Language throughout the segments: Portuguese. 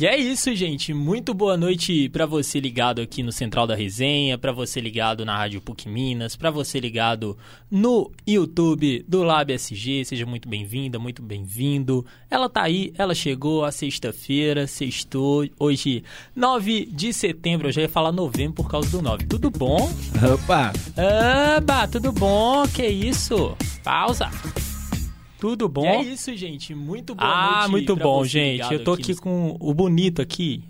E é isso, gente. Muito boa noite para você ligado aqui no Central da Resenha, para você ligado na Rádio PUC Minas, para você ligado no YouTube do Lab SG. Seja muito bem-vinda, muito bem-vindo. Ela tá aí, ela chegou a sexta-feira, sextou, hoje 9 de setembro. Eu já ia falar novembro por causa do 9. Tudo bom? Opa! Opa, tudo bom? Que isso? Pausa. Tudo bom? E é isso, gente. Muito ah, noite. Ah, muito bom, gente. Eu tô aqui, aqui com o bonito aqui.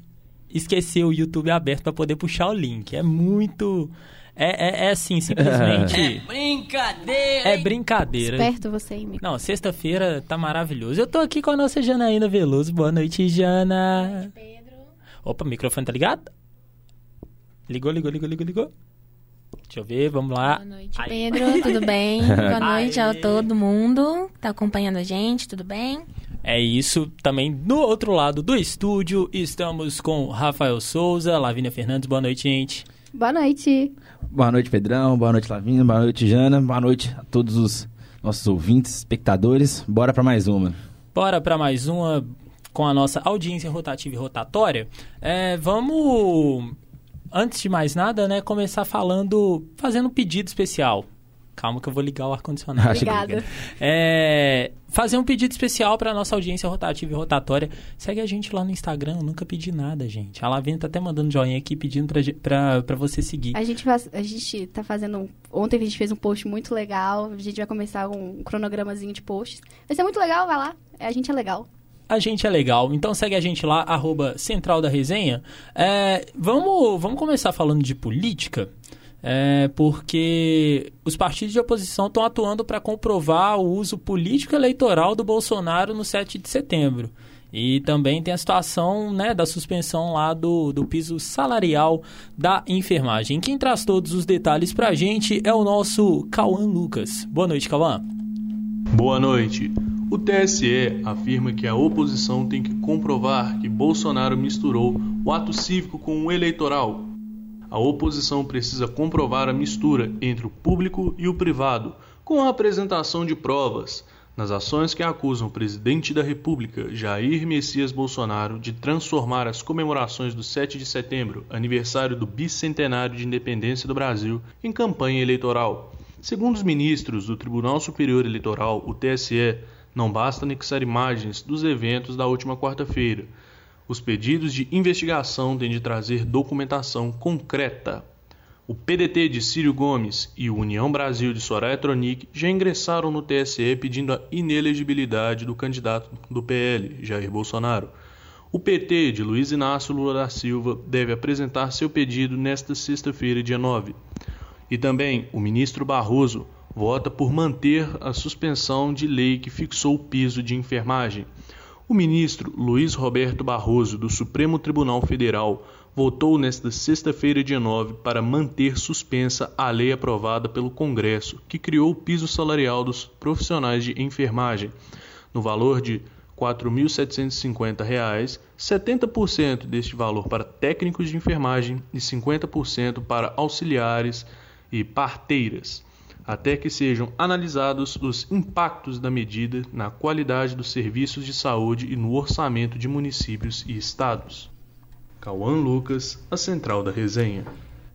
Esqueci o YouTube aberto para poder puxar o link. É muito. É, é, é assim, simplesmente. É brincadeira! É brincadeira. Esperto você, hein? Não, sexta-feira tá maravilhoso. Eu tô aqui com a nossa Janaína Veloso. Boa noite, Jana. Boa noite, Pedro. Opa, o microfone tá ligado? Ligou, ligou, ligou, ligou, ligou. Deixa eu ver, vamos lá. Boa noite, Pedro, tudo bem? Boa noite a todo mundo que tá acompanhando a gente, tudo bem? É isso. Também no outro lado do estúdio estamos com Rafael Souza, Lavínia Fernandes. Boa noite, gente. Boa noite. Boa noite, Pedrão. Boa noite, Lavínia. Boa noite, Jana. Boa noite a todos os nossos ouvintes, espectadores. Bora para mais uma. Bora para mais uma com a nossa audiência rotativa e rotatória. É, vamos antes de mais nada, né, começar falando, fazendo um pedido especial. Calma que eu vou ligar o ar-condicionado. Obrigada. É, fazer um pedido especial para nossa audiência rotativa e rotatória. Segue a gente lá no Instagram, eu nunca pedi nada, gente. A Lavínia tá até mandando joinha aqui pedindo para você seguir. A gente, faz, a gente tá fazendo... Ontem a gente fez um post muito legal, a gente vai começar um cronogramazinho de posts. Vai ser muito legal, vai lá. A gente é legal a gente é legal. Então segue a gente lá, arroba Central da Resenha. É, vamos, vamos começar falando de política. É, porque os partidos de oposição estão atuando para comprovar o uso político eleitoral do Bolsonaro no 7 de setembro. E também tem a situação né, da suspensão lá do, do piso salarial da enfermagem. Quem traz todos os detalhes para a gente é o nosso Cauã Lucas. Boa noite, Cauã. Boa noite. O TSE afirma que a oposição tem que comprovar que Bolsonaro misturou o ato cívico com o eleitoral. A oposição precisa comprovar a mistura entre o público e o privado, com a apresentação de provas, nas ações que acusam o presidente da República, Jair Messias Bolsonaro, de transformar as comemorações do 7 de setembro, aniversário do bicentenário de independência do Brasil, em campanha eleitoral. Segundo os ministros do Tribunal Superior Eleitoral, o TSE, não basta anexar imagens dos eventos da última quarta-feira. Os pedidos de investigação têm de trazer documentação concreta. O PDT de Círio Gomes e o União Brasil de Soraya Tronic já ingressaram no TSE pedindo a inelegibilidade do candidato do PL, Jair Bolsonaro. O PT de Luiz Inácio Lula da Silva deve apresentar seu pedido nesta sexta-feira, dia 9. E também o ministro Barroso vota por manter a suspensão de lei que fixou o piso de enfermagem. O ministro Luiz Roberto Barroso, do Supremo Tribunal Federal, votou nesta sexta-feira, dia 9, para manter suspensa a lei aprovada pelo Congresso, que criou o piso salarial dos profissionais de enfermagem, no valor de R$ 4.750, 70% deste valor para técnicos de enfermagem e 50% para auxiliares e parteiras até que sejam analisados os impactos da medida na qualidade dos serviços de saúde e no orçamento de municípios e estados. Cauã Lucas, a central da resenha.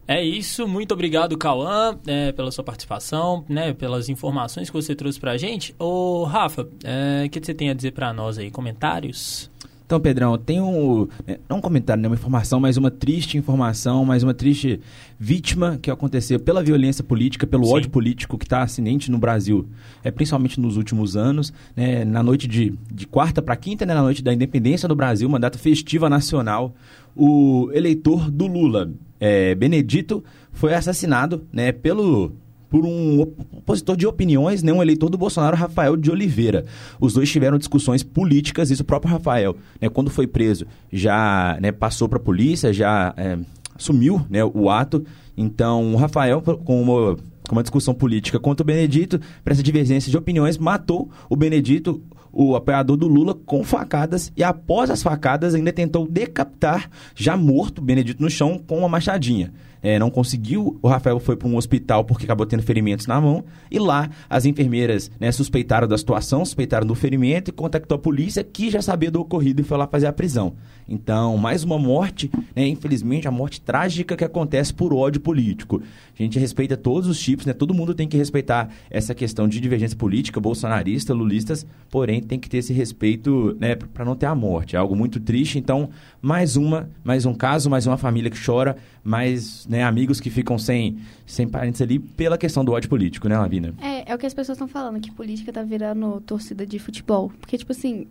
É isso, muito obrigado, Cauã, é, pela sua participação, né, pelas informações que você trouxe para a gente. Ô, Rafa, é, o que você tem a dizer para nós aí? Comentários? Então, Pedrão, tem um. Né, não um comentário, né, uma informação, mas uma triste informação, mas uma triste vítima que aconteceu pela violência política, pelo Sim. ódio político que está ascendente no Brasil, é, principalmente nos últimos anos. Né, na noite de, de quarta para quinta, né, na noite da independência do Brasil, uma data festiva nacional, o eleitor do Lula, é, Benedito, foi assassinado né, pelo por um opositor de opiniões, né, um eleitor do Bolsonaro, Rafael de Oliveira. Os dois tiveram discussões políticas, isso o próprio Rafael, né, quando foi preso, já né, passou para a polícia, já é, assumiu né, o ato. Então, o Rafael, com uma, com uma discussão política contra o Benedito, para essa divergência de opiniões, matou o Benedito o apoiador do Lula com facadas e após as facadas ainda tentou decapitar, já morto, Benedito no chão, com uma machadinha é, não conseguiu. O Rafael foi para um hospital porque acabou tendo ferimentos na mão. E lá as enfermeiras né, suspeitaram da situação, suspeitaram do ferimento e contactou a polícia que já sabia do ocorrido e foi lá fazer a prisão. Então, mais uma morte, né, infelizmente, a morte trágica que acontece por ódio político. A gente respeita todos os tipos, né? Todo mundo tem que respeitar essa questão de divergência política, bolsonarista, lulistas, porém tem que ter esse respeito, né, para não ter a morte. É algo muito triste. Então, mais uma, mais um caso, mais uma família que chora, mais né, amigos que ficam sem, sem parentes ali pela questão do ódio político, né, Lavina? É, é o que as pessoas estão falando, que política tá virando torcida de futebol. Porque, tipo assim,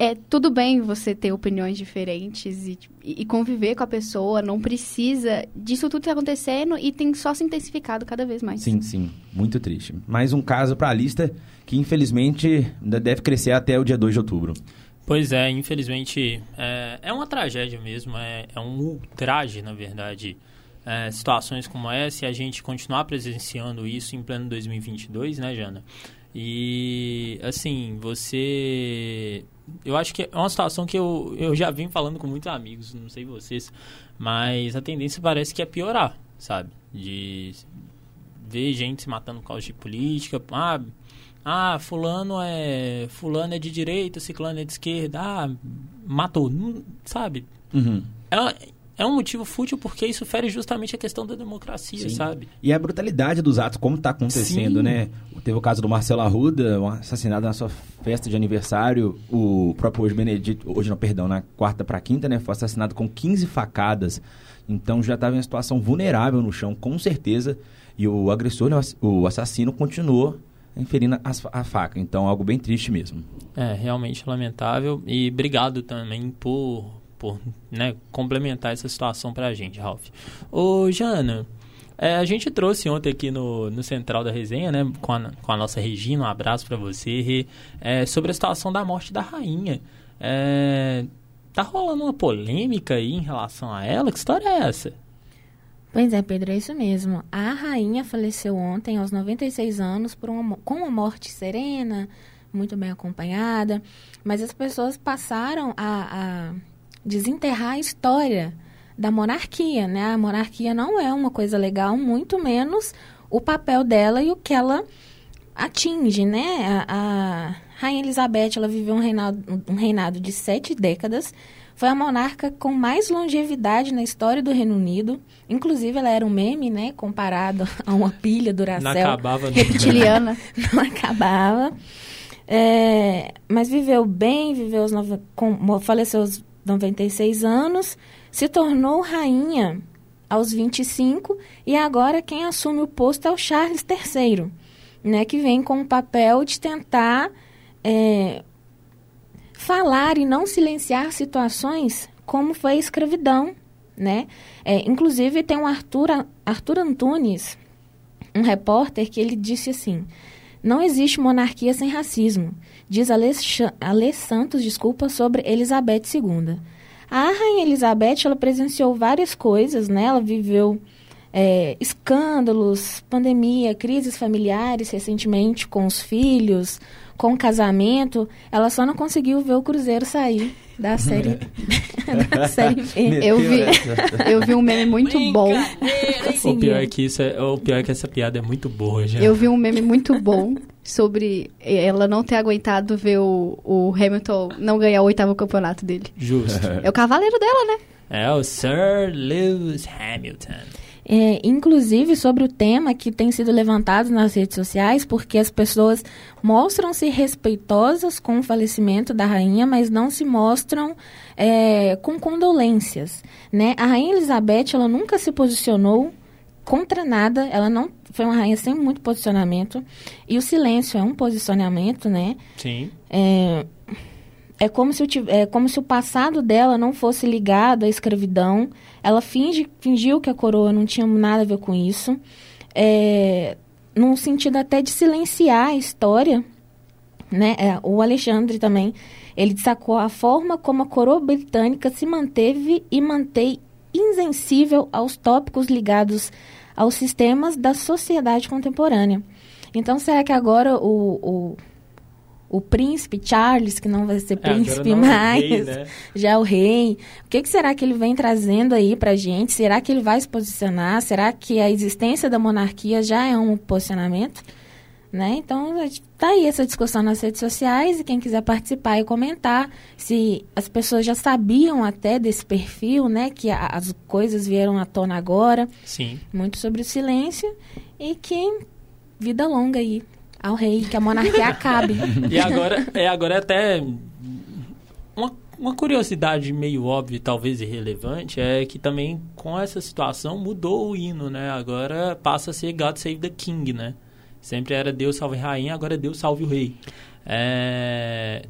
é tudo bem você ter opiniões diferentes e, e, conviver com a pessoa, não precisa disso tudo tá acontecendo e tem só se intensificado cada vez mais. Sim, sim, muito triste. Mais um caso para a lista que infelizmente deve crescer até o dia 2 de outubro. Pois é, infelizmente é, é uma tragédia mesmo, é, é um ultraje, na verdade, é, situações como essa e a gente continuar presenciando isso em pleno 2022, né, Jana? E, assim, você. Eu acho que é uma situação que eu, eu já vim falando com muitos amigos, não sei vocês, mas a tendência parece que é piorar, sabe? De ver gente se matando por causa de política. Ah, ah, fulano é fulano é de direita, ciclano é de esquerda. Ah, matou, sabe? Uhum. É, é um motivo fútil porque isso fere justamente a questão da democracia, Sim. sabe? E a brutalidade dos atos, como está acontecendo, Sim. né? Teve o caso do Marcelo Arruda, um assassinado na sua festa de aniversário. O próprio hoje Benedito, hoje não, perdão, na quarta para quinta, né? Foi assassinado com 15 facadas. Então já estava em uma situação vulnerável no chão, com certeza. E o agressor, né, o assassino, continuou inferindo a, a faca. Então, algo bem triste mesmo. É, realmente lamentável. E obrigado também por, por né, complementar essa situação para a gente, Ralph. Ô, Jana, é, a gente trouxe ontem aqui no, no Central da Resenha, né, com a, com a nossa Regina, um abraço para você, é, sobre a situação da morte da rainha. É, tá rolando uma polêmica aí em relação a ela? Que história é essa? Pois é, Pedro, é isso mesmo. A rainha faleceu ontem, aos 96 anos, uma, com uma morte serena, muito bem acompanhada. Mas as pessoas passaram a, a desenterrar a história da monarquia, né? A monarquia não é uma coisa legal, muito menos o papel dela e o que ela atinge, né? A, a Rainha Elizabeth, ela viveu um reinado, um reinado de sete décadas foi a monarca com mais longevidade na história do Reino Unido. Inclusive, ela era um meme, né? Comparado a uma pilha Duracell. Não acabava. Reptiliana. Não acabava. É, mas viveu bem, viveu os nove, com, faleceu aos 96 anos, se tornou rainha aos 25 e agora quem assume o posto é o Charles III, né, que vem com o papel de tentar é, falar e não silenciar situações como foi a escravidão, né? É, inclusive tem um Arthur, Arthur Antunes, um repórter, que ele disse assim: não existe monarquia sem racismo, diz Alê Santos, desculpa, sobre Elizabeth II. A rainha Elizabeth, ela presenciou várias coisas, né? Ela viveu é, escândalos, pandemia, crises familiares recentemente com os filhos, com o casamento, ela só não conseguiu ver o Cruzeiro sair da série, da série B. Eu vi, eu vi um meme muito bom. o, pior é que isso é, o pior é que essa piada é muito boa, já. Eu vi um meme muito bom sobre ela não ter aguentado ver o, o Hamilton não ganhar o oitavo campeonato dele. Justo. É o cavaleiro dela, né? É o Sir Lewis Hamilton. É, inclusive sobre o tema que tem sido levantado nas redes sociais, porque as pessoas mostram-se respeitosas com o falecimento da rainha, mas não se mostram é, com condolências. Né? A rainha Elizabeth ela nunca se posicionou contra nada, ela não foi uma rainha sem muito posicionamento, e o silêncio é um posicionamento, né? Sim. É, é como se, o, é como se o passado dela não fosse ligado à escravidão. Ela finge, fingiu que a coroa não tinha nada a ver com isso. É, num sentido até de silenciar a história. Né? É, o Alexandre também, ele destacou a forma como a coroa britânica se manteve e mantém insensível aos tópicos ligados aos sistemas da sociedade contemporânea. Então, será que agora o, o o príncipe Charles, que não vai ser É, príncipe é mais, rei, né? já é o rei. O que, que será que ele vem trazendo aí pra gente? Será que ele vai se posicionar? Será que a existência da monarquia já é um posicionamento? Né? Então, tá aí essa discussão nas redes sociais e quem quiser participar e comentar se as pessoas já sabiam até desse perfil, né? Que a- as coisas vieram à tona agora, Sim. muito sobre o silêncio e que vida longa aí ao rei, que a monarquia acabe. E agora é agora é até uma, uma curiosidade meio óbvia, talvez irrelevante, é que também com essa situação mudou o hino, né? Agora passa a ser God Save the King, né? Sempre era Deus salve rainha, agora é Deus salve o rei. É...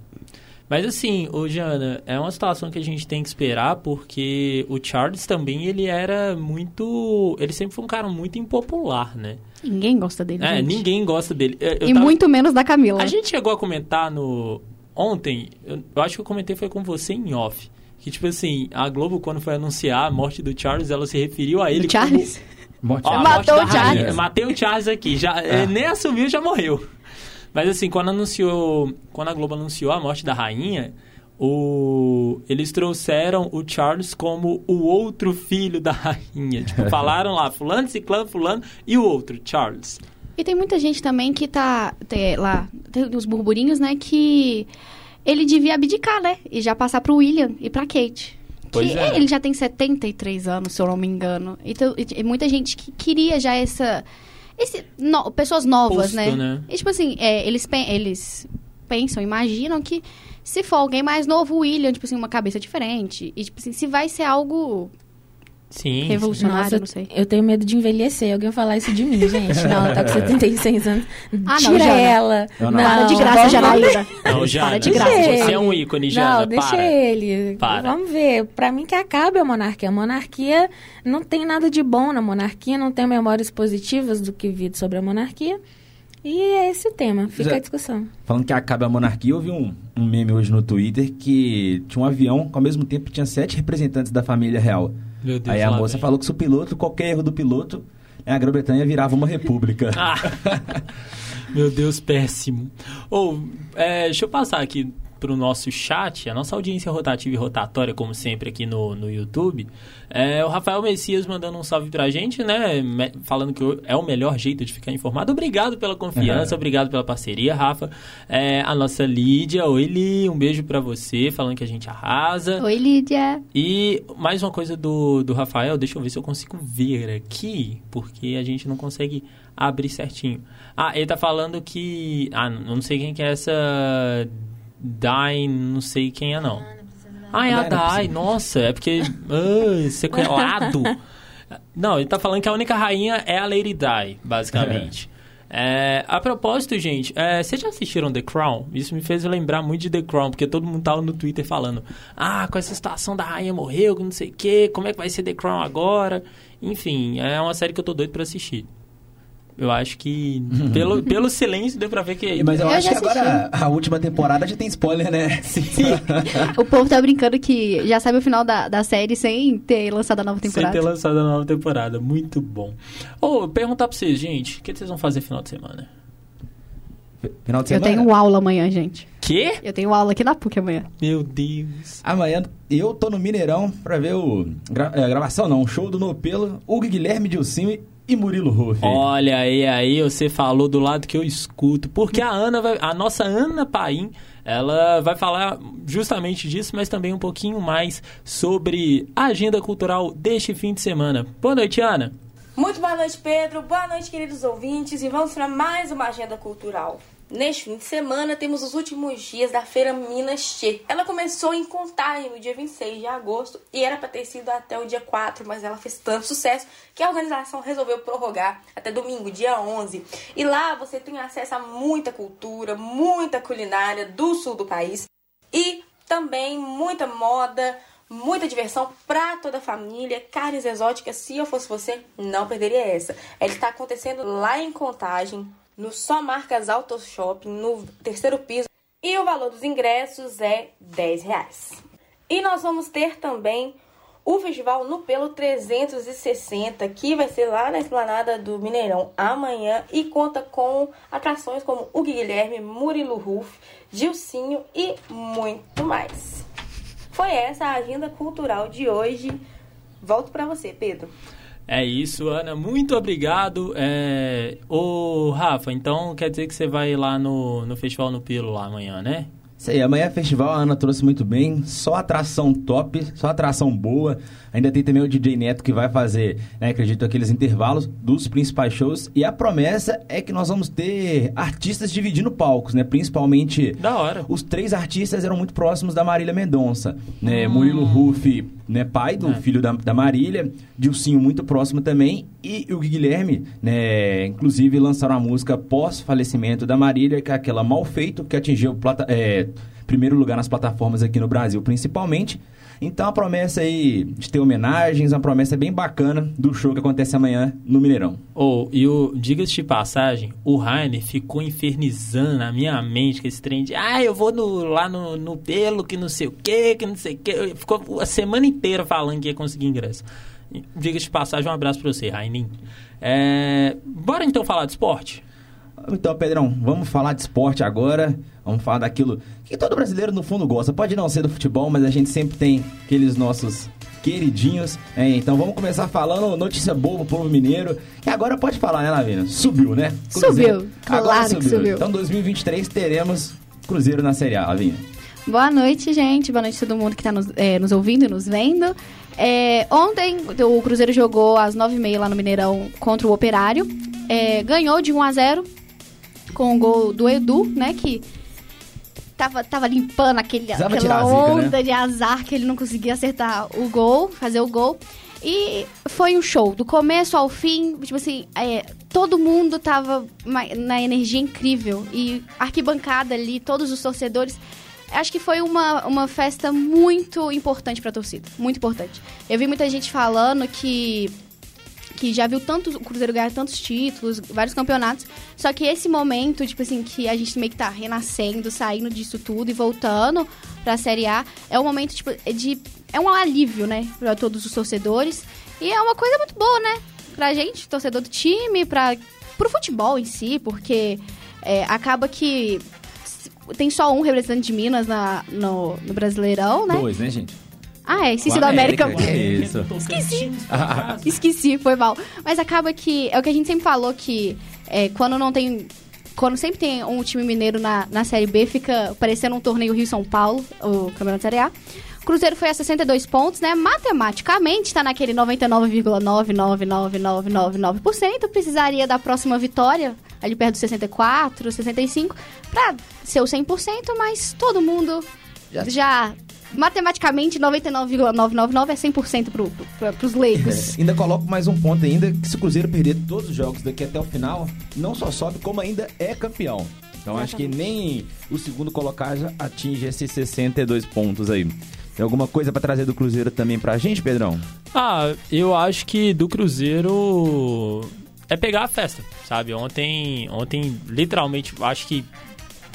Mas assim, ô Jana, é uma situação que a gente tem que esperar porque o Charles também ele era muito, ele sempre foi um cara muito impopular, né? Ninguém gosta dele, É, gente. ninguém gosta dele. Eu- eu E tava- muito menos da Camila. a gente chegou a comentar no. Ontem, eu, eu acho que eu comentei foi com você em off. Que, tipo assim, a Globo, quando foi anunciar a morte do Charles, ela se referiu a ele Do Charles? Morte como. Ó, a Matou morte o Charles. rainha. Matei o Charles aqui. Já, eh, Nem assumiu, já morreu. Mas assim, quando anunciou. Quando a Globo anunciou a morte da rainha, o, eles trouxeram o Charles como o outro filho da rainha. Tipo, falaram lá, fulano, ciclano, fulano, e o outro, Charles. E tem muita gente também que tá tem, lá, tem uns burburinhos, né, que ele devia abdicar, né? E já passar pro William e pra Kate. Pois que é. ele já tem 73 anos, se eu não me engano. Então, e, e muita gente que queria já essa. Esse, no- pessoas novas, Posto, né? né? E tipo assim, é, eles, eles pensam, imaginam que se for alguém mais novo, o William, tipo assim, uma cabeça diferente. E tipo assim, se vai ser algo Sim. revolucionário, Nossa, não sei. eu tenho medo de envelhecer. Alguém falar isso de mim, gente. Não, ela tá com 76 anos. Ah, não, Tira Jana. ela. Eu não. Para de Não, graça, Janaína. Não, Jana, Para de graça. Você é um ele. ícone, Jana. Não, deixa para. ele. Para. Vamos ver. Pra mim que acabe a monarquia. A monarquia não tem nada de bom na monarquia, não tem memórias positivas do que vi sobre a monarquia. E é esse o tema. Fica Zé- a discussão. Falando que acaba a monarquia, eu vi um, um meme hoje no Twitter que tinha um avião que ao mesmo tempo tinha sete representantes da família real. Meu Deus, Aí a moça vem. falou que se o piloto, qualquer erro do piloto, a Grã-Bretanha virava uma república. Ah, meu Deus, péssimo. Ou, é, deixa eu passar aqui pro nosso chat, a nossa audiência rotativa e rotatória, como sempre, aqui no, no YouTube. É, o Rafael Messias mandando um salve pra gente, né? me- falando que é o melhor jeito de ficar informado. Obrigado pela confiança, Uhum. obrigado pela parceria, Rafa. É, a nossa Lídia, oi Li, um beijo pra você, falando que a gente arrasa. Oi, Lídia. E mais uma coisa do, do Rafael, deixa eu ver se eu consigo ver aqui, porque a gente não consegue abrir certinho. Ah, ele tá falando que. Ah, não sei quem que é essa. Dai, não sei quem é não. Ah, é a Dai, Dai, nossa, é porque. Ah, sequelado. Não, ele tá falando que a única rainha é a Lady Di, basicamente. É, a propósito, gente, é, vocês já assistiram The Crown? Isso me fez lembrar muito de The Crown, porque todo mundo tava no Twitter falando: Ah, com essa situação da rainha morreu, que não sei o quê, como é que vai ser The Crown agora? Enfim, é uma série que eu tô doido pra assistir. Eu acho que, pelo, pelo silêncio, deu pra ver que. Mas eu, Eu acho que agora a última temporada já tem spoiler, né? O povo tá brincando que já sabe o final da, da série sem ter lançado a nova Sem temporada. ter lançado a nova temporada. Muito bom. Ô, perguntar pra vocês, gente, o que vocês vão fazer final de semana? Final de Eu semana. tenho aula amanhã, gente. Quê? Eu tenho aula aqui na PUC amanhã. Meu Deus. Amanhã eu tô no Mineirão pra ver o. gra- é, gravação não, o show do Nopelo, Hugo Guilherme Dilcinho e Murilo Ruff. Olha aí, aí você falou do lado que eu escuto. Porque a Ana vai, a nossa Ana Paim, ela vai falar justamente disso, mas também um pouquinho mais sobre a agenda cultural deste fim de semana. Boa noite, Ana. Muito boa noite, Pedro. Boa noite, queridos ouvintes. E vamos para mais uma agenda cultural. Neste fim de semana, temos os últimos dias da Feira Minas Che. Ela começou em Contagem no dia 26 de agosto e era para ter sido até o dia 4, mas ela fez tanto sucesso que a organização resolveu prorrogar até domingo, dia 11. E lá você tem acesso a muita cultura, muita culinária do sul do país e também muita moda, muita diversão para toda a família, carnes exóticas. Se eu fosse você, não perderia essa. Ela está acontecendo lá em Contagem, no Só Marcas Auto Shopping, no terceiro piso. E o valor dos ingressos é 10 reais. E nós vamos ter também o Festival no Pelo 360, que vai ser lá na esplanada do Mineirão amanhã e conta com atrações como o Guilherme, Murilo Ruff, Gilcinho e muito mais. Foi essa a agenda cultural de hoje. Volto para você, Pedro. É isso, Ana. Muito obrigado. É... Ô, Rafa, então quer dizer que você vai lá no, no Festival no Pelo lá amanhã, né? Isso aí, amanhã é festival, a Ana trouxe muito bem. Só atração top, só atração boa. Ainda tem também o DJ Neto que vai fazer, né, acredito, aqueles intervalos dos principais shows. E a promessa é que nós vamos ter artistas dividindo palcos, né? Principalmente. Da hora. Os três artistas eram muito próximos da Marília Mendonça. Né? Hum. Murilo Ruff, né, pai do é. filho da, da Marília. Dilcinho muito próximo também. E o Guilherme, né? Inclusive lançaram a música pós-falecimento da Marília, que é aquela mal feito, que atingiu plata, é, primeiro lugar nas plataformas aqui no Brasil, principalmente. Então a promessa aí de ter homenagens, uma promessa bem bacana do show que acontece amanhã no Mineirão. Oh, e o diga-se de passagem, o Rainer ficou infernizando na minha mente com esse trem de ah, eu vou no, lá no, no pelo, que não sei o que, que não sei o que. Ficou a semana inteira falando que ia conseguir ingresso. Diga-se de passagem, um abraço pra você, Rainin. É... Bora então falar de esporte? Então, Pedrão, vamos falar de esporte agora. Vamos falar daquilo que todo brasileiro no fundo gosta. Pode não ser do futebol, mas a gente sempre tem aqueles nossos queridinhos. É, então vamos começar falando notícia boa pro povo mineiro. Que agora pode falar, né, Lavina? Subiu, né? Cruzeiro. Subiu. Agora claro subiu. subiu. Então 2023 teremos Cruzeiro na Série A, Lavinha. Boa noite, gente. Boa noite a todo mundo que está nos, é, nos ouvindo e nos vendo. É, ontem o Cruzeiro jogou às 9h30 lá no Mineirão contra o Operário. É, ganhou de 1 a 0 com o gol do Edu, né? Que tava, tava limpando aquele, aquela onda né? de azar que ele não conseguia acertar o gol, fazer o gol. E foi um show, do começo ao fim, tipo assim, é, todo mundo tava na energia incrível. E arquibancada ali, todos os torcedores. Acho que foi uma, uma festa muito importante pra torcida. Muito importante. Eu vi muita gente falando que que já viu tanto o Cruzeiro ganhar tantos títulos, vários campeonatos. Só que esse momento, tipo assim, que a gente meio que tá renascendo, saindo disso tudo e voltando pra Série A, é um momento, tipo, de. É um alívio, né? Pra todos os torcedores. E é uma coisa muito boa, né? Pra gente, torcedor do time, pra, pro futebol em si, porque é, acaba que tem só um representante de Minas na, no, no Brasileirão, né? Dois, né, gente? Ah, é, esqueci do América. América. Que isso? Esqueci. esqueci, foi mal. Mas acaba que. É o que a gente sempre falou que é, quando não tem. Quando sempre tem um time mineiro na, na Série B, fica parecendo um torneio Rio-São Paulo, o Campeonato Série A. Cruzeiro foi a 62 pontos, né? Matematicamente está naquele 99,99999%. Precisaria da próxima vitória, ali perto dos 64, 65, para ser o 100%, mas todo mundo já, já matematicamente 99,999 é 100% pro, pro, pros leigos. É, ainda coloco mais um ponto ainda, que se o Cruzeiro perder todos os jogos daqui até o final, não só sobe, como ainda é campeão. Então Exatamente. acho que nem o segundo colocado já atinge esses 62 pontos aí. Tem alguma coisa para trazer do Cruzeiro também pra gente, Pedrão? Ah, eu acho que do Cruzeiro é pegar a festa, sabe? Ontem, ontem literalmente, acho que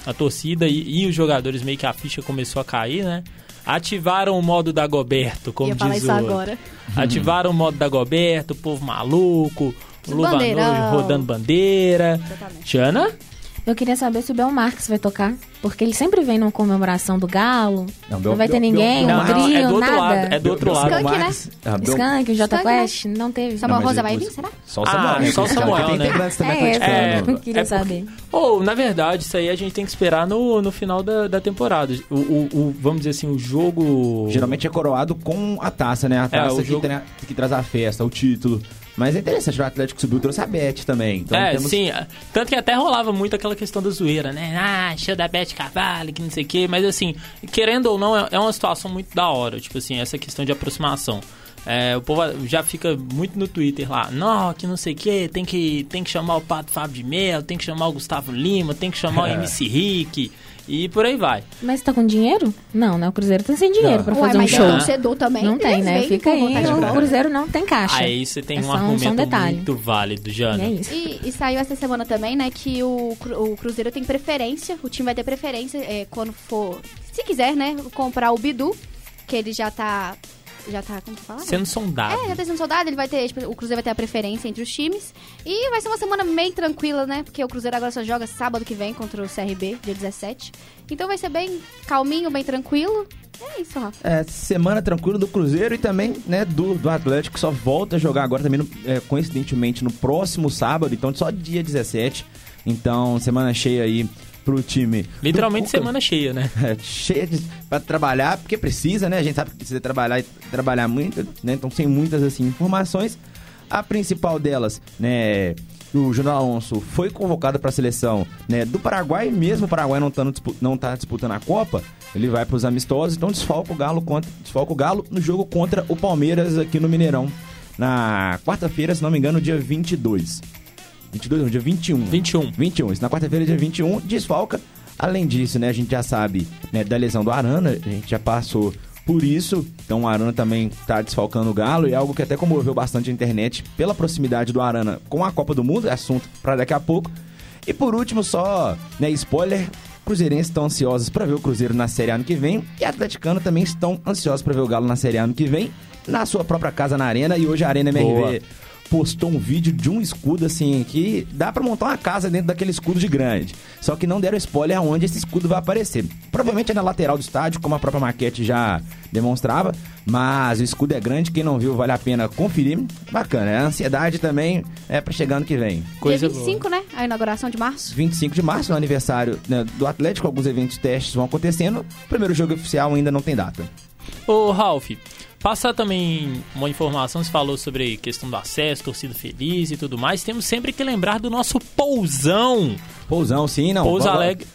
a torcida e, e os jogadores meio que a ficha começou a cair, né? Ativaram o modo da Goberto, como diz isso o... agora. Ativaram o modo da Goberto, povo maluco, Luva rodando bandeira. Exatamente. Eu queria saber se o Bel Marques vai tocar. Porque ele sempre vem numa comemoração do Galo. Não, Bel, não vai ter Bel, ninguém, Bel, um trio, é do nada. Lado, é do outro lado. Skunk, né? Ah, Skunk, o J Quest, né? não teve. Samuel Rosa vai vir, será? Só o Samuel. Ah, só o Samuel, né? É, é, eu queria é saber. Ou, oh, na verdade, isso aí a gente tem que esperar no, no final da, da temporada. O, o, o, vamos dizer assim, o jogo... Geralmente é coroado com a taça, né? A é, taça é, que, jogo... que traz a festa, o título. Mas é interessante, o Atlético subiu, trouxe a Beth também. Então é, temos... sim. Tanto que até rolava muito aquela questão da zoeira, né? Ah, show da Beth Cavalli, que não sei o quê. Mas assim, querendo ou não, é, é uma situação muito da hora. Tipo assim, essa questão de aproximação. É, o povo já fica muito no Twitter lá, não, que não sei o que, tem que, tem que chamar o Pato Fábio de Mel, tem que chamar o Gustavo Lima, tem que chamar o MC Rick. E por aí vai. Mas tá com dinheiro? Não, né? O Cruzeiro tá sem dinheiro não. pra fazer Ué, um show. Mas torcedor também. Não tem, né? Fica aí. O Cruzeiro não tem caixa. Aí você tem é um argumento um muito válido, Jana. É isso. E, e, saiu essa semana também, né, que o, o Cruzeiro tem preferência, o time vai ter preferência é, quando for, se quiser, né, comprar o Bidu, que ele já tá já tá, como que fala? Sendo sondado. É, já tá sendo soldado, ele vai ter, tipo, o Cruzeiro vai ter a preferência entre os times. E vai ser uma semana bem tranquila, né? Porque o Cruzeiro agora só joga sábado que vem contra o CRB, dia 17. Então vai ser bem calminho, bem tranquilo. É isso, Rafa. É, semana tranquila do Cruzeiro e também, né, do, do Atlético, que só volta a jogar agora também, no- é, coincidentemente, no próximo sábado, então só dia 17. Então, semana cheia aí pro time. Literalmente semana cheia, né? É, cheia de, pra trabalhar, porque precisa, né? A gente sabe que precisa trabalhar e trabalhar muito, né? Então, sem muitas, assim, informações. A principal delas, né? O Júnior Alonso foi convocado para a seleção né, do Paraguai, mesmo o Paraguai não, dispu- não tá disputando a Copa, ele vai para os amistosos, então desfalca o Galo contra, desfalca o Galo no jogo contra o Palmeiras aqui no Mineirão, na quarta-feira, se não me engano, dia 22. 22 não, dia 21. 21. 21. Isso na quarta-feira, dia 21, desfalca. Além disso, né, a gente já sabe né, da lesão do Arana, a gente já passou por isso. Então o Arana também tá desfalcando o Galo e é algo que até comoveu bastante a internet pela proximidade do Arana com a Copa do Mundo, é assunto para daqui a pouco. E por último, só, né, spoiler, cruzeirenses estão ansiosos para ver o Cruzeiro na Série A ano que vem e atleticanos também estão ansiosos para ver o Galo na Série A ano que vem, na sua própria casa na Arena e hoje a Arena MRV Boa. Postou um vídeo de um escudo assim que dá pra montar uma casa dentro daquele escudo de grande. Só que não deram spoiler aonde esse escudo vai aparecer. Provavelmente é na lateral do estádio, como a própria maquete já demonstrava, mas o escudo é grande, quem não viu vale a pena conferir. Bacana, a ansiedade também é pra chegar ano que vem. Coisa dia 25, né? A inauguração de março. 25 de março, no aniversário né, do Atlético, alguns eventos testes vão acontecendo. O primeiro jogo oficial ainda não tem data. Ô, Ralf, passar também uma informação, você falou sobre questão do acesso, torcida feliz e tudo mais. Temos sempre que lembrar do nosso Pousão. Pousão, sim, não. Pouso Alegre.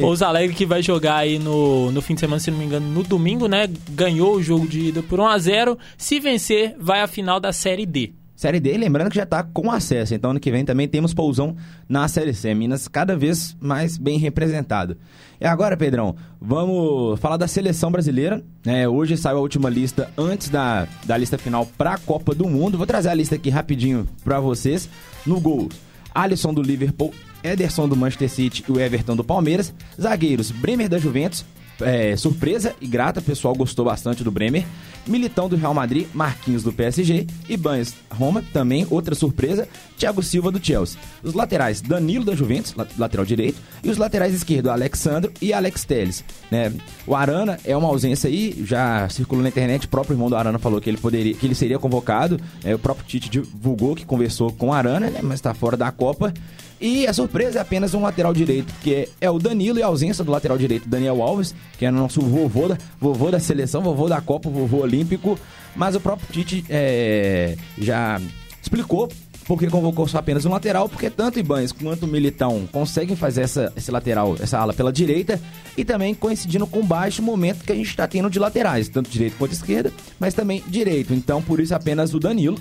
Pouso Alegre que vai jogar aí no, no fim de semana, se não me engano, no domingo, né? Ganhou o jogo de ida por 1x0. Se vencer, vai à final da Série D. Série D, lembrando que já tá com acesso. Então, ano que vem também temos Pousão na Série C. Minas cada vez mais bem representado. E agora, Pedrão, vamos falar da seleção brasileira. né? hoje saiu a última lista antes da, da lista final para a Copa do Mundo. Vou trazer a lista aqui rapidinho para vocês. No gol, Alisson do Liverpool, Ederson do Manchester City e o Everton do Palmeiras. Zagueiros, Bremer da Juventus, é, surpresa e grata, o pessoal gostou bastante do Bremer. Militão do Real Madrid, Marquinhos do PSG, Ibanez Roma, também outra surpresa, Thiago Silva do Chelsea. Os laterais, Danilo da Juventus, la- lateral direito, e os laterais esquerdo, Alexandro e Alex Telles. Né? O Arana é uma ausência aí, já circulou na internet, o próprio irmão do Arana falou que ele poderia, que ele seria convocado. É, o próprio Tite divulgou que conversou com o Arana, né? mas está fora da Copa. E a surpresa é apenas um lateral direito, que é o Danilo e a ausência do lateral direito, Daniel Alves, que é nosso vovô da, vovô da seleção, vovô da Copa, vovô olímpico. Mas o próprio Tite é, já explicou porque convocou só apenas um lateral, porque tanto Ibanez quanto o Militão conseguem fazer essa, esse lateral, essa ala pela direita, e também coincidindo com o baixo momento que a gente está tendo de laterais, tanto direito quanto esquerda, mas também direito. Então, por isso, apenas o Danilo.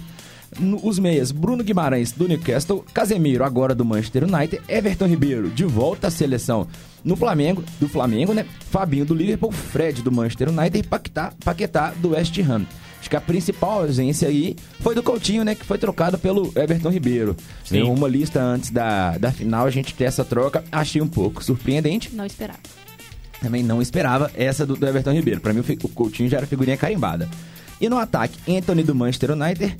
Os meias, Bruno Guimarães do Newcastle, Casemiro agora do Manchester United, Everton Ribeiro de volta à seleção no Flamengo, do Flamengo, né? Fabinho do Liverpool, Fred do Manchester United e Paquetá, Paquetá do West Ham. Acho que a principal ausência aí foi do Coutinho, né? Que foi trocado pelo Everton Ribeiro. Sim. Em uma lista antes da, da final, a gente ter essa troca. Achei um pouco surpreendente. Não esperava. Também não esperava essa do, do Everton Ribeiro. Pra mim, o Coutinho já era figurinha carimbada. E no ataque, Anthony do Manchester United,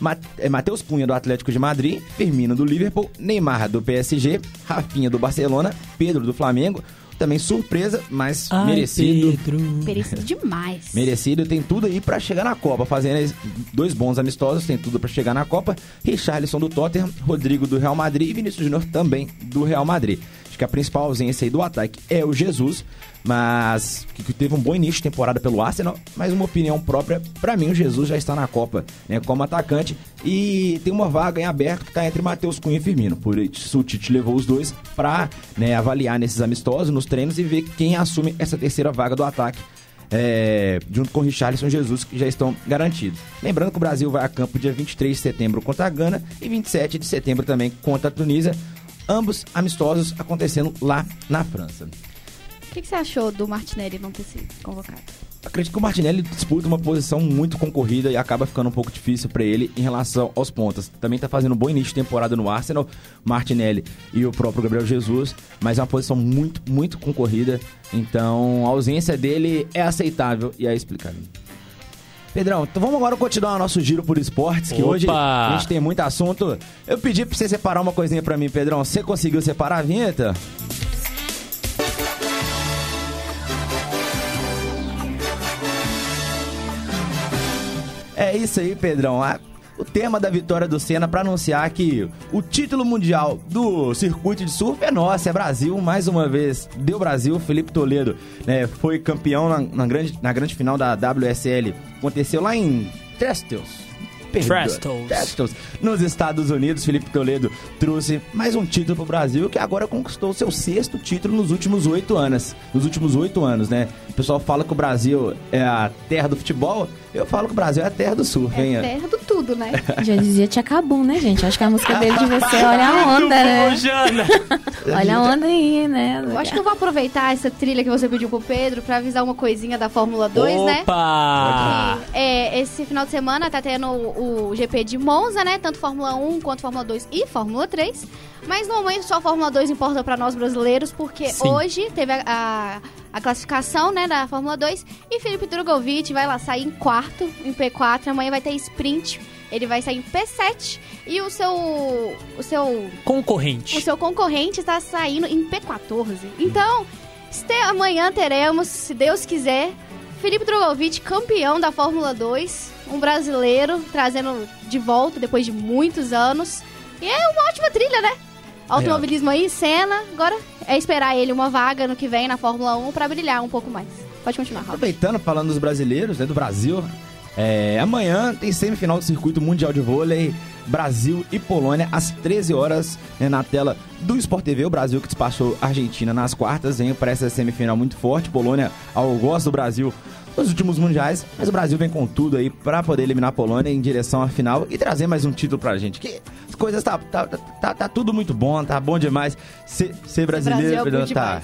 Matheus Cunha do Atlético de Madrid, Firmino do Liverpool, Neymar do PSG, Rafinha do Barcelona, Pedro do Flamengo. Também surpresa, mas merecido. Pedro. Merecido demais. Merecido, tem tudo aí pra chegar na Copa. Fazendo dois bons amistosos, tem tudo pra chegar na Copa. Richarlison do Tottenham, Rodrigo do Real Madrid e Vinícius Júnior também do Real Madrid. Que a principal ausência aí do ataque é o Jesus, mas que teve um bom início de temporada pelo Arsenal, mas uma opinião própria, pra mim o Jesus já está na Copa, né, como atacante e tem uma vaga em aberto que tá entre Matheus Cunha e Firmino. Por isso o Tite levou os dois pra né, avaliar nesses amistosos, nos treinos e ver quem assume essa terceira vaga do ataque é, junto com Richarlison e Jesus, que já estão garantidos. Lembrando que o Brasil vai a campo dia 23 de setembro contra a Gana e 27 de setembro também contra a Tunísia. Ambos amistosos acontecendo lá na França. O que, que você achou do Martinelli não ter sido convocado? Acredito que o Martinelli disputa uma posição muito concorrida e acaba ficando um pouco difícil para ele em relação aos pontas. Também tá fazendo um bom início de temporada no Arsenal, Martinelli e o próprio Gabriel Jesus, mas é uma posição muito, muito concorrida. Então a ausência dele é aceitável e é explicável. Pedrão, então vamos agora continuar o nosso giro por esportes, que Opa! hoje a gente tem muito assunto. Eu pedi pra você separar uma coisinha pra mim, Pedrão. Você conseguiu separar a vinheta? É isso aí, Pedrão. O tema da vitória do Senna para anunciar que o título mundial do circuito de surf é nosso, é Brasil, mais uma vez. Deu Brasil, Felipe Toledo né, foi campeão na, na grande, na grande final da WSL. Aconteceu lá em Trestles. Trestles. Nos Estados Unidos, Felipe Toledo trouxe mais um título pro Brasil, que agora conquistou seu sexto título nos últimos oito anos. Nos últimos oito anos, né? O pessoal fala que o Brasil é a terra do futebol. Eu falo que o Brasil é a terra do surf, hein? É terra do tudo, né? Já dizia Tchacabum, né, gente? Acho que a música dele devia ser Olha a Onda, né? Jana! Olha a onda aí, né? Eu acho que eu vou aproveitar essa trilha que você pediu pro Pedro pra avisar uma coisinha da Fórmula 2, né? Opa! É, esse final de semana tá tendo o, GP de Monza, né? Tanto Fórmula 1 quanto Fórmula 2 e Fórmula 3. Mas no momento só a Fórmula 2 importa pra nós brasileiros, porque Sim. hoje teve a, a, a classificação né, da Fórmula 2 e Felipe Drogovic vai lá sair em quarto, em P4. Amanhã vai ter sprint, ele vai sair em P7 e o seu. O seu Concorrente. o seu concorrente está saindo em P14. Então, este- amanhã teremos, se Deus quiser, Felipe Drogovic, campeão da Fórmula 2, um brasileiro trazendo de volta depois de muitos anos. E é uma ótima trilha, né? Automobilismo aí, cena. Agora é esperar ele uma vaga no que vem na Fórmula 1 para brilhar um pouco mais. Pode continuar. Aproveitando, falando dos brasileiros, né, do Brasil, é, amanhã tem semifinal do Circuito Mundial de Vôlei, Brasil e Polônia, às 13 horas, né, na tela do Sport TV. O Brasil que despachou a Argentina nas quartas, vem para essa semifinal muito forte. Polônia, ao gosto do Brasil nos últimos mundiais, mas o Brasil vem com tudo aí para poder eliminar a Polônia em direção à final e trazer mais um título pra gente. Que as coisas tá, tá, tá, tá tudo muito bom, tá bom demais. Ser, ser brasileiro, Brasil é Pedrão, bom tá.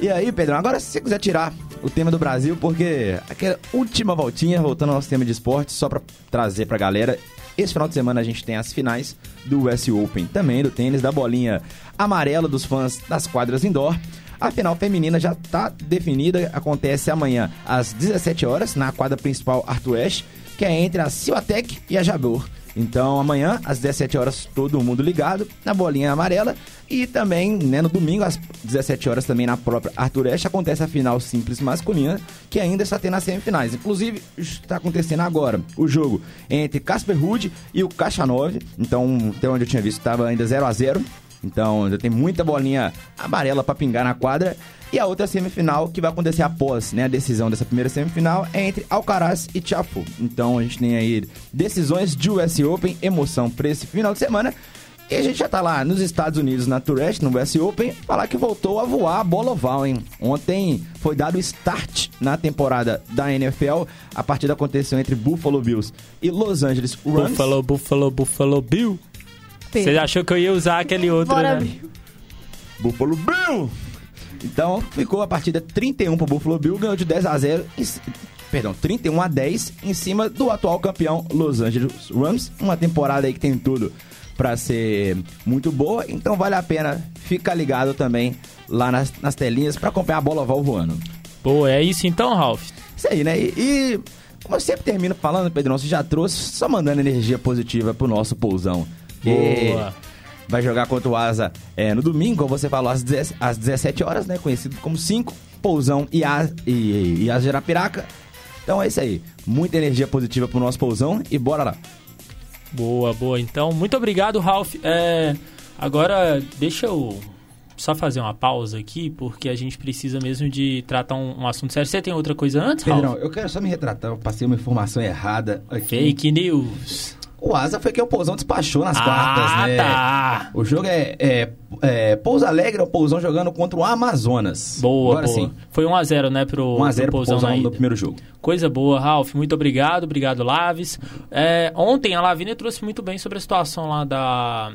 E aí, Pedrão, agora se você quiser tirar o tema do Brasil, porque aquela última voltinha, voltando ao nosso tema de esporte, só pra trazer pra galera, esse final de semana a gente tem as finais do US Open, também do tênis, da bolinha amarela dos fãs das quadras indoor. A final feminina já tá definida, acontece amanhã às 17 horas na quadra principal Arthur Ashe, que é entre a Ciotec e a Jabor. Então amanhã, às 17 horas, todo mundo ligado na bolinha amarela. E também, né, no domingo, às 17 horas, também na própria Arthur Ashe, acontece a final simples masculina, que ainda está tendo as semifinais. Inclusive, está acontecendo agora o jogo entre Casper Ruud e o Kachanov. Então, até onde eu tinha visto, estava ainda 0 a 0 Então, ainda tem muita bolinha amarela para pingar na quadra. E a outra semifinal que vai acontecer após né, a decisão dessa primeira semifinal é entre Alcaraz e Tiafoe. Então a gente tem aí decisões de US Open, emoção para esse final de semana. E a gente já tá lá nos Estados Unidos, na Tourette, no US Open, falar que voltou a voar a bola oval, hein? Ontem foi dado start na temporada da NFL. A partida aconteceu entre Buffalo Bills e Los Angeles Rams. Buffalo, Buffalo, Buffalo Bill. Você achou que eu ia usar aquele outro, Bora, né? Bill. Buffalo Bill! Então ficou a partida 31 pro Buffalo Bill, ganhou de 10 a 0. em ci- Perdão, 31 a 10 em cima do atual campeão Los Angeles Rams. Uma temporada aí que tem tudo pra ser muito boa, então vale a pena ficar ligado também lá nas, nas telinhas pra acompanhar a bola oval voando. Pô, é isso então, Ralph? Isso aí, né? E, e como eu sempre termino falando, Pedrão, você já trouxe, só mandando energia positiva pro nosso pousão. E Boa. vai jogar contra o Asa é, no domingo, como você falou, às, 10 às 17 horas, né? Conhecido como 5, Pousão e, a, e, e Asa de Arapiraca. Então é isso aí. Muita energia positiva pro nosso Pousão e bora lá. Boa, boa. Então, muito obrigado, Ralph. É, agora, deixa eu só fazer uma pausa aqui, porque a gente precisa mesmo de tratar um, um assunto sério. Você tem outra coisa antes, Pedrão, Ralph? eu quero só me retratar, eu passei uma informação errada aqui. Fake news. O Asa foi que o Pousão despachou nas ah, quartas, né? tá. O jogo é, é, é Pouso Alegre, o Pousão jogando contra o Amazonas. Boa, Agora boa. sim, Foi 1x0, né, pro, 1x0 pro pro Pousão Pousão no primeiro jogo. Coisa boa, Ralph. Muito obrigado. Obrigado, Laves. É, ontem a Lavínia trouxe muito bem sobre a situação lá da,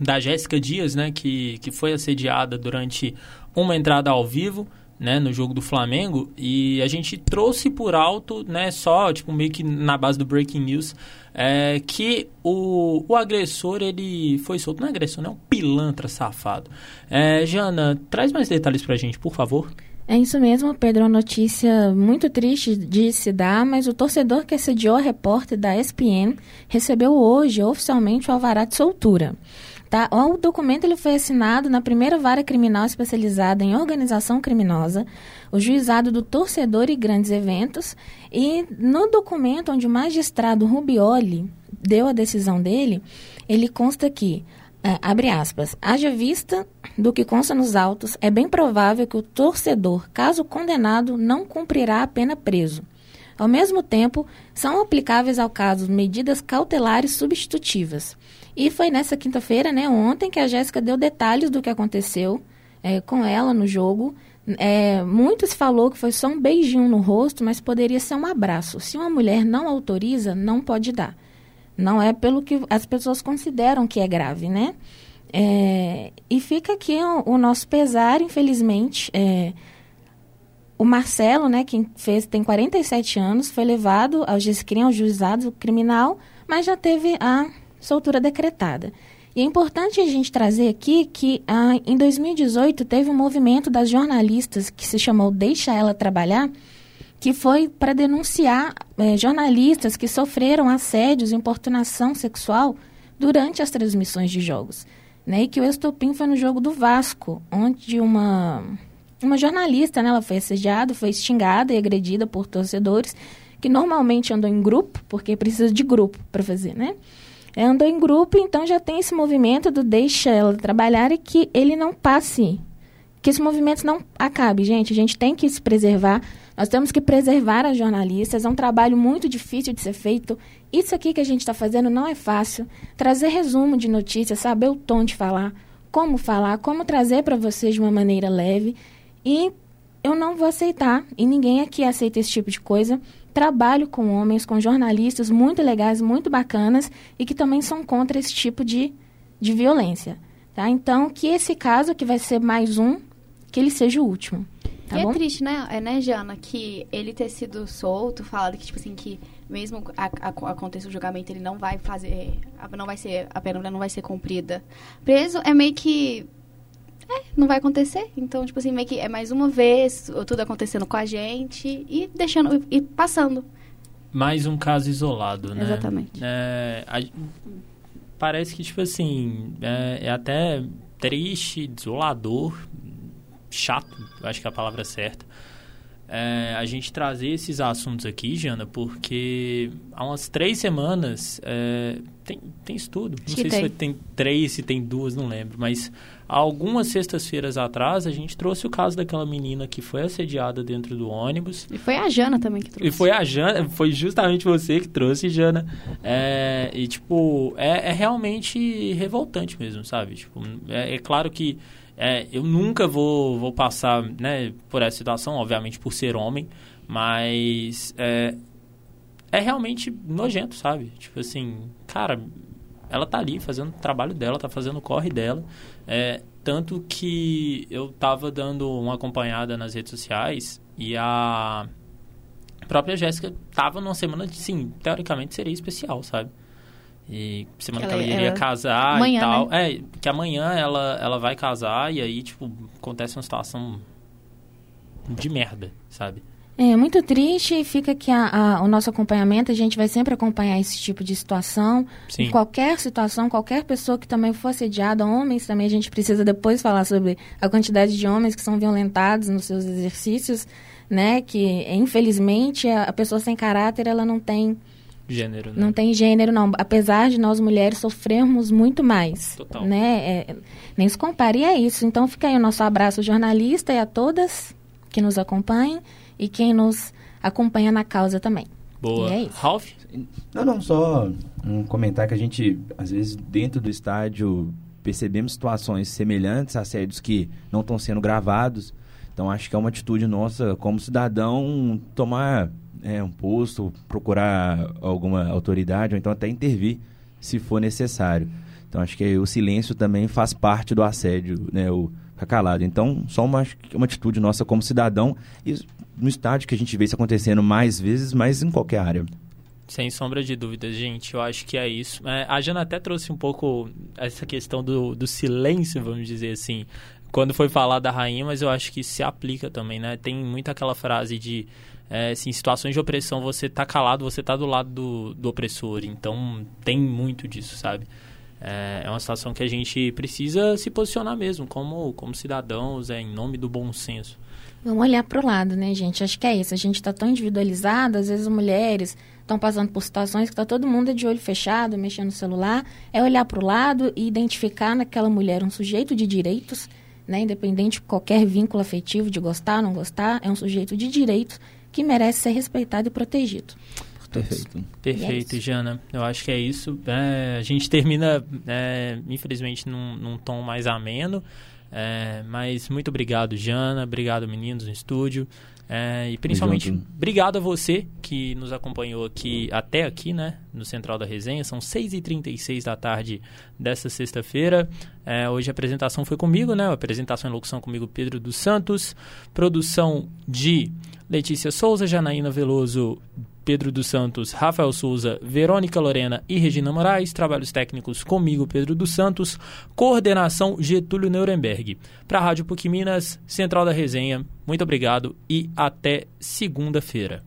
da Jéssica Dias, né? Que, que foi assediada durante uma entrada ao vivo. Né, no jogo do Flamengo e a gente trouxe por alto, né, só tipo meio que na base do breaking news, é, que o, o agressor ele foi solto, não é agressor, não é um pilantra safado. É, Jana, traz mais detalhes pra gente, por favor. É isso mesmo, Pedro. Uma notícia muito triste de se dar, mas o torcedor que assediou a repórter da ESPN recebeu hoje oficialmente o alvará de soltura. Tá? O documento ele foi assinado na primeira vara criminal especializada em organização criminosa, o juizado do torcedor e grandes eventos, e no documento onde o magistrado Rubioli deu a decisão dele, ele consta que é, abre aspas, haja vista do que consta nos autos, é bem provável que o torcedor, caso condenado, não cumprirá a pena preso. Ao mesmo tempo, são aplicáveis ao caso medidas cautelares substitutivas. E foi nessa quinta-feira, né, ontem, que a Jéssica deu detalhes do que aconteceu é, com ela no jogo. É, muito se falou que foi só um beijinho no rosto, mas poderia ser um abraço. Se uma mulher não autoriza, não pode dar. Não é pelo que as pessoas consideram que é grave, né? É, e fica aqui o, o, nosso pesar, infelizmente. É, o Marcelo, né, que fez, tem 47 anos, foi levado ao GISCRIM, ao juizado criminal, mas já teve a soltura decretada. E é importante a gente trazer aqui que ah, em 2018 teve um movimento das jornalistas que se chamou Deixa Ela Trabalhar, que foi para denunciar é, jornalistas que sofreram assédios e importunação sexual durante as transmissões de jogos. Né? E que o estopim foi no jogo do Vasco, onde uma, uma jornalista né, ela foi assediada, foi xingada e agredida por torcedores que normalmente andam em grupo, porque precisa de grupo para fazer, né? Andou em grupo, então já tem esse movimento do deixa ela trabalhar e que ele não passe, que esse movimento não acabe, gente. A gente tem que se preservar nós temos que preservar as jornalistas, é um trabalho muito difícil de ser feito. Isso aqui que a gente está fazendo não é fácil. Trazer resumo de notícias, saber o tom de falar, como falar, como trazer para vocês de uma maneira leve. E eu não vou aceitar, e ninguém aqui aceita esse tipo de coisa. Trabalho com homens, com jornalistas muito legais, muito bacanas e que também são contra esse tipo de, de violência. Tá? Então, que esse caso, que vai ser mais um, que ele seja o último. Tá e bom? é triste, né, é, né, Jana, que ele ter sido solto, falado que, tipo assim, que mesmo a, a, aconteça o julgamento, ele não vai fazer, não vai ser, a pena não vai ser cumprida. Preso é meio que, é, não vai acontecer. Então, tipo assim, meio que é mais uma vez, tudo acontecendo com a gente e deixando, e passando. Mais um caso isolado, né? Exatamente. É, a, parece que, tipo assim, é, é até triste, desolador, chato, acho que é a palavra certa, é, a gente trazer esses assuntos aqui, Jana, porque há umas três semanas é, tem, tem estudo. Não sei tem. se tem três, se tem duas, não lembro. Mas algumas sextas-feiras atrás a gente trouxe o caso daquela menina que foi assediada dentro do ônibus. E foi a Jana também que trouxe. E foi a Jana, foi justamente você que trouxe, Jana. É, e tipo, é, é realmente revoltante mesmo, sabe? Tipo, é, é claro que é, eu nunca vou, vou passar né, por essa situação, obviamente por ser homem, mas é, é realmente nojento, sabe? Tipo assim, cara, ela tá ali fazendo o trabalho dela, tá fazendo o corre dela. É, tanto que eu tava dando uma acompanhada nas redes sociais e a própria Jéssica tava numa semana de, sim, teoricamente seria especial, sabe? E semana que ela, que ela iria ela... casar amanhã, e tal. Né? É, que amanhã ela, ela vai casar e aí, tipo, acontece uma situação de merda, sabe? É muito triste e fica aqui a, a, o nosso acompanhamento. A gente vai sempre acompanhar esse tipo de situação. Sim. Qualquer situação, qualquer pessoa que também for assediada, homens também, a gente precisa depois falar sobre a quantidade de homens que são violentados nos seus exercícios, né? Que, infelizmente, a, a pessoa sem caráter, ela não tem Gênero, né? Não tem gênero, não. Apesar de nós mulheres sofrermos muito mais. Total. Né? É, nem se compare é isso. Então fica aí o nosso abraço jornalista e a todas que nos acompanham e quem nos acompanha na causa também. Boa. E é isso. Ralph? Não, não, só um comentário que a gente, às vezes, dentro do estádio, percebemos situações semelhantes, assédios que não estão sendo gravados. Então, acho que é uma atitude nossa, como cidadão, tomar é, um posto, procurar alguma autoridade ou então até intervir se for necessário. Então acho que o silêncio também faz parte do assédio, né? O ficar calado. Então, só uma, uma atitude nossa como cidadão e no estádio que a gente vê isso acontecendo mais vezes, mas em qualquer área. Sem sombra de dúvidas, gente. Eu acho que é isso. É, a Jana até trouxe um pouco essa questão do, do silêncio, vamos dizer assim quando foi falar da rainha, mas eu acho que se aplica também, né? Tem muito aquela frase de é, assim, em situações de opressão você tá calado, você tá do lado do, do opressor. Então tem muito disso, sabe? É, é uma situação que a gente precisa se posicionar mesmo, como, como cidadãos, é, em nome do bom senso. Vamos olhar para o lado, né, gente? Acho que é isso. A gente está tão individualizado, às vezes as mulheres estão passando por situações que está todo mundo de olho fechado, mexendo no celular. É olhar para o lado e identificar naquela mulher um sujeito de direitos, né? Independente de qualquer vínculo afetivo, de gostar, não gostar, é um sujeito de direitos que merece ser respeitado e protegido. Perfeito. Perfeito, é Jana. Eu acho que é isso. É, a gente termina, é, infelizmente, num, num, tom mais ameno. É, mas muito obrigado, Jana. Obrigado, meninos no estúdio. É, e principalmente, obrigado a você que nos acompanhou aqui até aqui, né? No Central da Resenha. São 6h36 da tarde dessa sexta-feira. É, hoje a apresentação foi comigo, né? A apresentação e locução comigo, Pedro dos Santos. Produção de Letícia Souza, Janaína Veloso, Pedro dos Santos, Rafael Souza, Verônica Lorena e Regina Moraes. Trabalhos técnicos comigo, Pedro dos Santos. Coordenação Getúlio Nuremberg. Para a Rádio PUC Minas, Central da Resenha, muito obrigado e até segunda-feira.